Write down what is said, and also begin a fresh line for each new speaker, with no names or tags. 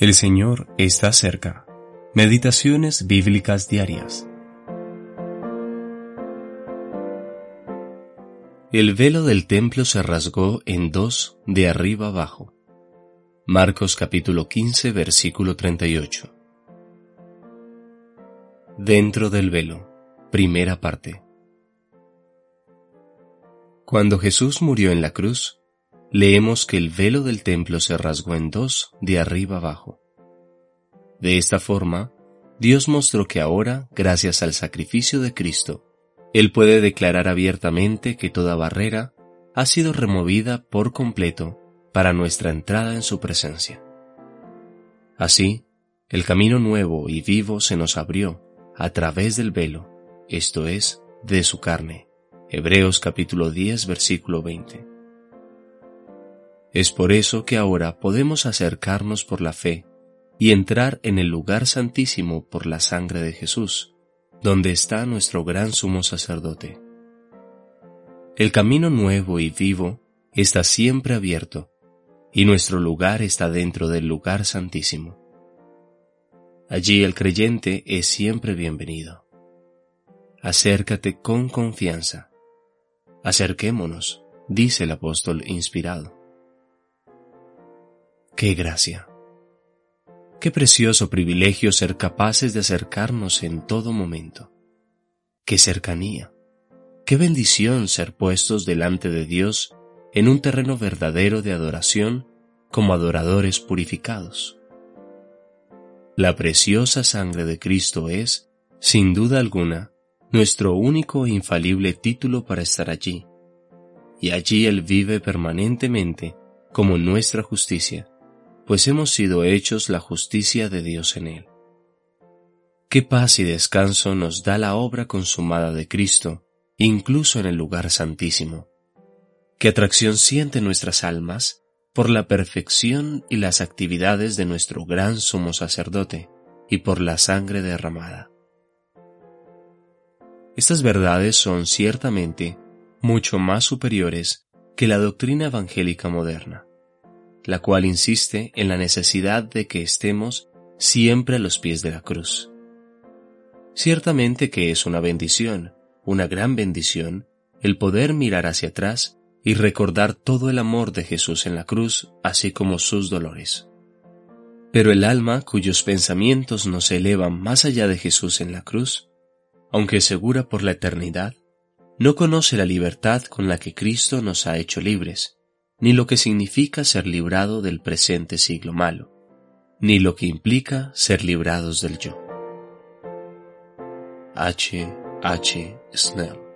El Señor está cerca. Meditaciones bíblicas diarias. El velo del templo se rasgó en dos de arriba abajo. Marcos capítulo 15 versículo 38. Dentro del velo. Primera parte. Cuando Jesús murió en la cruz, leemos que el velo del templo se rasgó en dos de arriba abajo. De esta forma, Dios mostró que ahora, gracias al sacrificio de Cristo, Él puede declarar abiertamente que toda barrera ha sido removida por completo para nuestra entrada en su presencia. Así, el camino nuevo y vivo se nos abrió a través del velo, esto es, de su carne. Hebreos capítulo 10 versículo 20. Es por eso que ahora podemos acercarnos por la fe y entrar en el lugar santísimo por la sangre de Jesús, donde está nuestro gran sumo sacerdote. El camino nuevo y vivo está siempre abierto, y nuestro lugar está dentro del lugar santísimo. Allí el creyente es siempre bienvenido. Acércate con confianza. Acerquémonos, dice el apóstol inspirado. ¡Qué gracia! Qué precioso privilegio ser capaces de acercarnos en todo momento. Qué cercanía. Qué bendición ser puestos delante de Dios en un terreno verdadero de adoración como adoradores purificados. La preciosa sangre de Cristo es, sin duda alguna, nuestro único e infalible título para estar allí. Y allí Él vive permanentemente como nuestra justicia pues hemos sido hechos la justicia de Dios en él. Qué paz y descanso nos da la obra consumada de Cristo, incluso en el lugar santísimo. Qué atracción sienten nuestras almas por la perfección y las actividades de nuestro gran sumo sacerdote y por la sangre derramada. Estas verdades son ciertamente mucho más superiores que la doctrina evangélica moderna la cual insiste en la necesidad de que estemos siempre a los pies de la cruz. Ciertamente que es una bendición, una gran bendición, el poder mirar hacia atrás y recordar todo el amor de Jesús en la cruz, así como sus dolores. Pero el alma cuyos pensamientos no se elevan más allá de Jesús en la cruz, aunque segura por la eternidad, no conoce la libertad con la que Cristo nos ha hecho libres, ni lo que significa ser librado del presente siglo malo, ni lo que implica ser librados del yo. H. H. Snell